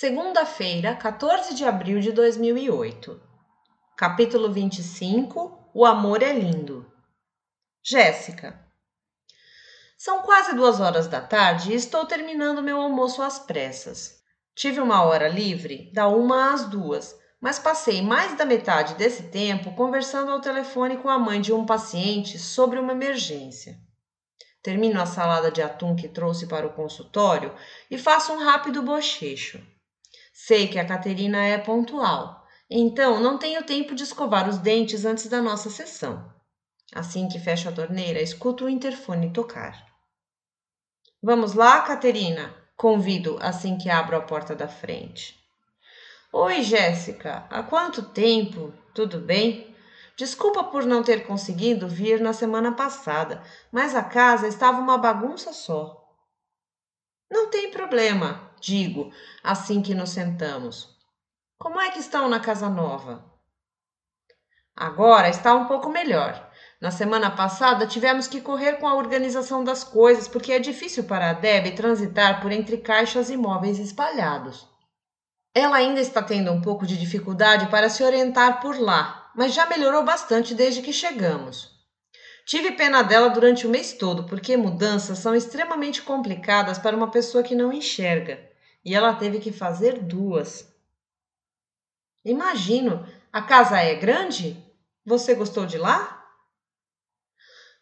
Segunda-feira, 14 de abril de 2008. Capítulo 25 O amor é lindo. Jéssica. São quase duas horas da tarde e estou terminando meu almoço às pressas. Tive uma hora livre, da uma às duas, mas passei mais da metade desse tempo conversando ao telefone com a mãe de um paciente sobre uma emergência. Termino a salada de atum que trouxe para o consultório e faço um rápido bochecho. Sei que a Caterina é pontual, então não tenho tempo de escovar os dentes antes da nossa sessão. Assim que fecho a torneira, escuto o interfone tocar. Vamos lá, Caterina? Convido assim que abro a porta da frente. Oi, Jéssica. Há quanto tempo? Tudo bem? Desculpa por não ter conseguido vir na semana passada, mas a casa estava uma bagunça só. Não tem problema, digo, assim que nos sentamos. Como é que estão na casa nova? Agora está um pouco melhor. Na semana passada tivemos que correr com a organização das coisas porque é difícil para a Deb transitar por entre caixas e móveis espalhados. Ela ainda está tendo um pouco de dificuldade para se orientar por lá, mas já melhorou bastante desde que chegamos. Tive pena dela durante o mês todo, porque mudanças são extremamente complicadas para uma pessoa que não enxerga e ela teve que fazer duas. Imagino, a casa é grande? Você gostou de lá?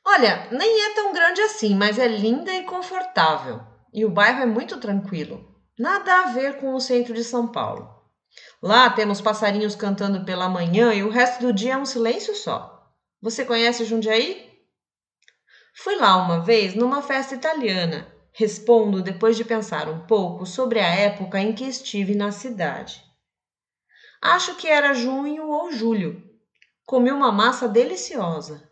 Olha, nem é tão grande assim, mas é linda e confortável. E o bairro é muito tranquilo. Nada a ver com o centro de São Paulo. Lá temos passarinhos cantando pela manhã e o resto do dia é um silêncio só. Você conhece Jundiaí? Fui lá uma vez numa festa italiana Respondo depois de pensar um pouco sobre a época em que estive na cidade. Acho que era junho ou julho. Comi uma massa deliciosa.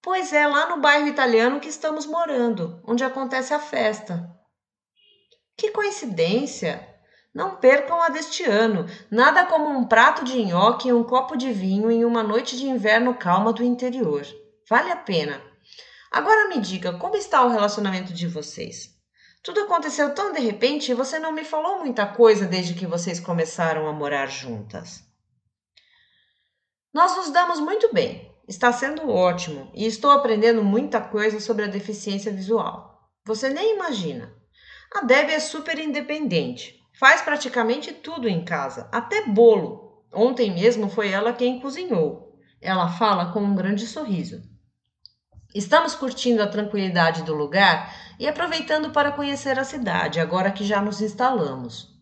Pois é lá no bairro italiano que estamos morando, onde acontece a festa. Que coincidência! Não percam a deste ano. Nada como um prato de nhoque e um copo de vinho em uma noite de inverno calma do interior. Vale a pena. Agora me diga, como está o relacionamento de vocês? Tudo aconteceu tão de repente e você não me falou muita coisa desde que vocês começaram a morar juntas. Nós nos damos muito bem. Está sendo ótimo e estou aprendendo muita coisa sobre a deficiência visual. Você nem imagina. A Deb é super independente. Faz praticamente tudo em casa, até bolo. Ontem mesmo foi ela quem cozinhou. Ela fala com um grande sorriso. Estamos curtindo a tranquilidade do lugar e aproveitando para conhecer a cidade, agora que já nos instalamos.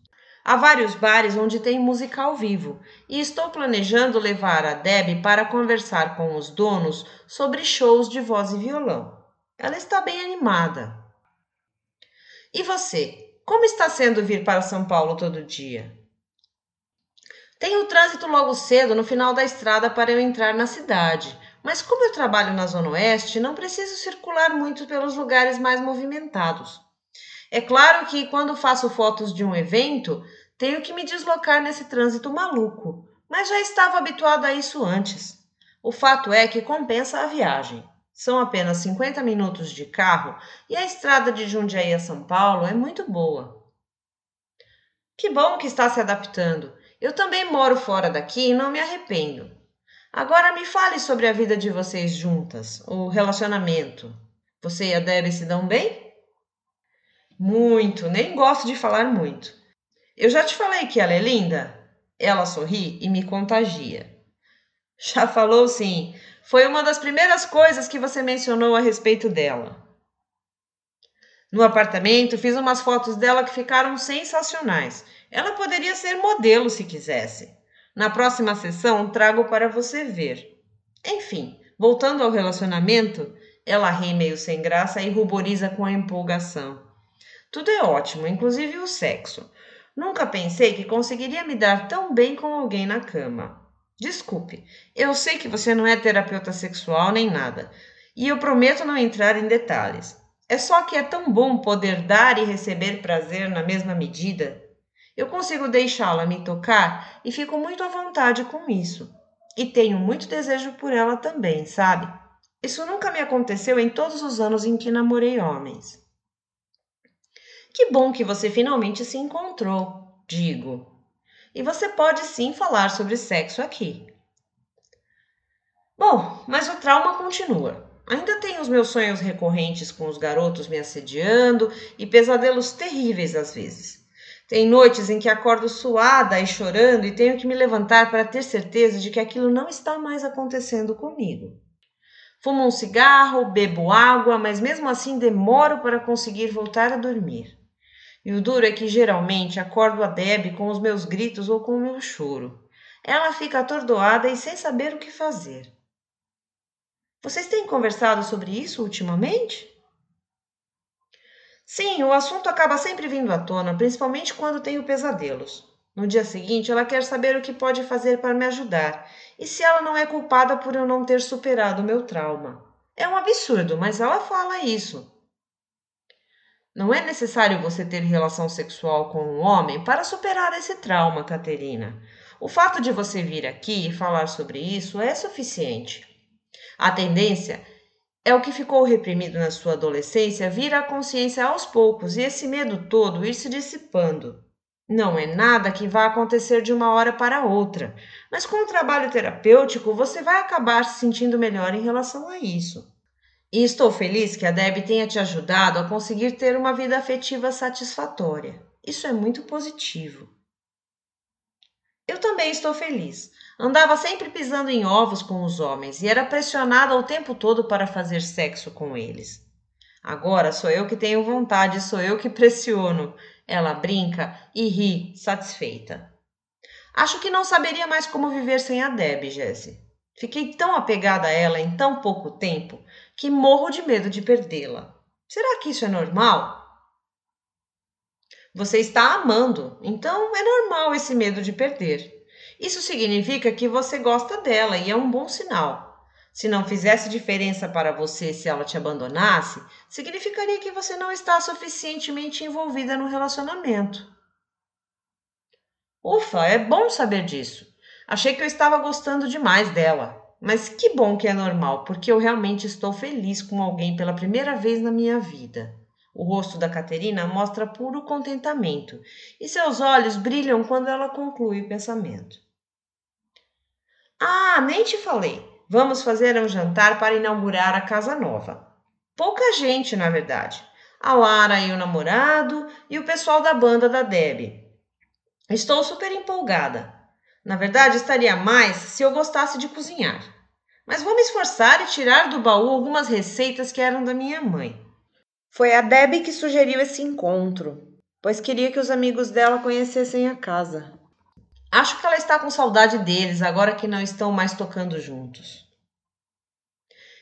Há vários bares onde tem música ao vivo e estou planejando levar a Deb para conversar com os donos sobre shows de voz e violão. Ela está bem animada. E você? Como está sendo vir para São Paulo todo dia? Tem o trânsito logo cedo no final da estrada para eu entrar na cidade mas como eu trabalho na Zona Oeste, não preciso circular muito pelos lugares mais movimentados. É claro que quando faço fotos de um evento, tenho que me deslocar nesse trânsito maluco, mas já estava habituada a isso antes. O fato é que compensa a viagem. São apenas 50 minutos de carro e a estrada de Jundiaí a São Paulo é muito boa. Que bom que está se adaptando. Eu também moro fora daqui e não me arrependo. Agora me fale sobre a vida de vocês juntas, o relacionamento. Você e a Debbie se dão bem? Muito, nem gosto de falar muito. Eu já te falei que ela é linda? Ela sorri e me contagia. Já falou sim. Foi uma das primeiras coisas que você mencionou a respeito dela. No apartamento, fiz umas fotos dela que ficaram sensacionais. Ela poderia ser modelo se quisesse. Na próxima sessão trago para você ver. Enfim, voltando ao relacionamento, ela ri meio sem graça e ruboriza com a empolgação. Tudo é ótimo, inclusive o sexo. Nunca pensei que conseguiria me dar tão bem com alguém na cama. Desculpe, eu sei que você não é terapeuta sexual nem nada, e eu prometo não entrar em detalhes. É só que é tão bom poder dar e receber prazer na mesma medida eu consigo deixá-la me tocar e fico muito à vontade com isso. E tenho muito desejo por ela também, sabe? Isso nunca me aconteceu em todos os anos em que namorei homens. Que bom que você finalmente se encontrou, digo. E você pode sim falar sobre sexo aqui. Bom, mas o trauma continua. Ainda tenho os meus sonhos recorrentes com os garotos me assediando e pesadelos terríveis às vezes. Tem noites em que acordo suada e chorando e tenho que me levantar para ter certeza de que aquilo não está mais acontecendo comigo. Fumo um cigarro, bebo água, mas mesmo assim demoro para conseguir voltar a dormir. E o duro é que geralmente acordo a Deb com os meus gritos ou com o meu choro. Ela fica atordoada e sem saber o que fazer. Vocês têm conversado sobre isso ultimamente? Sim, o assunto acaba sempre vindo à tona, principalmente quando tenho pesadelos. No dia seguinte, ela quer saber o que pode fazer para me ajudar e se ela não é culpada por eu não ter superado o meu trauma. É um absurdo, mas ela fala isso. Não é necessário você ter relação sexual com um homem para superar esse trauma, Caterina. O fato de você vir aqui e falar sobre isso é suficiente. A tendência é o que ficou reprimido na sua adolescência vir à consciência aos poucos e esse medo todo ir se dissipando. Não é nada que vá acontecer de uma hora para outra, mas com o trabalho terapêutico você vai acabar se sentindo melhor em relação a isso. E estou feliz que a Deb tenha te ajudado a conseguir ter uma vida afetiva satisfatória. Isso é muito positivo. Eu também estou feliz. Andava sempre pisando em ovos com os homens e era pressionada o tempo todo para fazer sexo com eles. Agora sou eu que tenho vontade, sou eu que pressiono. Ela brinca e ri, satisfeita. Acho que não saberia mais como viver sem a Deb, Jesse. Fiquei tão apegada a ela em tão pouco tempo que morro de medo de perdê-la. Será que isso é normal? Você está amando, então é normal esse medo de perder. Isso significa que você gosta dela e é um bom sinal. Se não fizesse diferença para você se ela te abandonasse, significaria que você não está suficientemente envolvida no relacionamento. Ufa, é bom saber disso. Achei que eu estava gostando demais dela. Mas que bom que é normal, porque eu realmente estou feliz com alguém pela primeira vez na minha vida. O rosto da Caterina mostra puro contentamento e seus olhos brilham quando ela conclui o pensamento. Ah, nem te falei. Vamos fazer um jantar para inaugurar a casa nova. Pouca gente, na verdade. A Lara e o namorado e o pessoal da banda da Deb. Estou super empolgada. Na verdade, estaria mais se eu gostasse de cozinhar. Mas vou me esforçar e tirar do baú algumas receitas que eram da minha mãe. Foi a Deb que sugeriu esse encontro, pois queria que os amigos dela conhecessem a casa. Acho que ela está com saudade deles agora que não estão mais tocando juntos.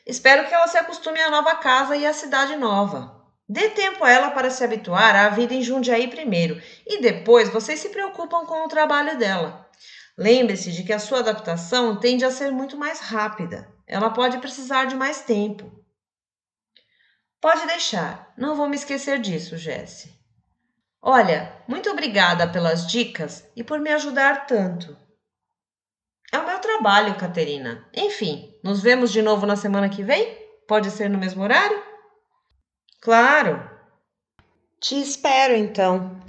Espero que ela se acostume à nova casa e à cidade nova. Dê tempo a ela para se habituar à vida em Jundiaí primeiro e depois vocês se preocupam com o trabalho dela. Lembre-se de que a sua adaptação tende a ser muito mais rápida. Ela pode precisar de mais tempo. Pode deixar, não vou me esquecer disso, Jesse. Olha, muito obrigada pelas dicas e por me ajudar tanto. É o meu trabalho, Caterina. Enfim, nos vemos de novo na semana que vem? Pode ser no mesmo horário? Claro. Te espero então.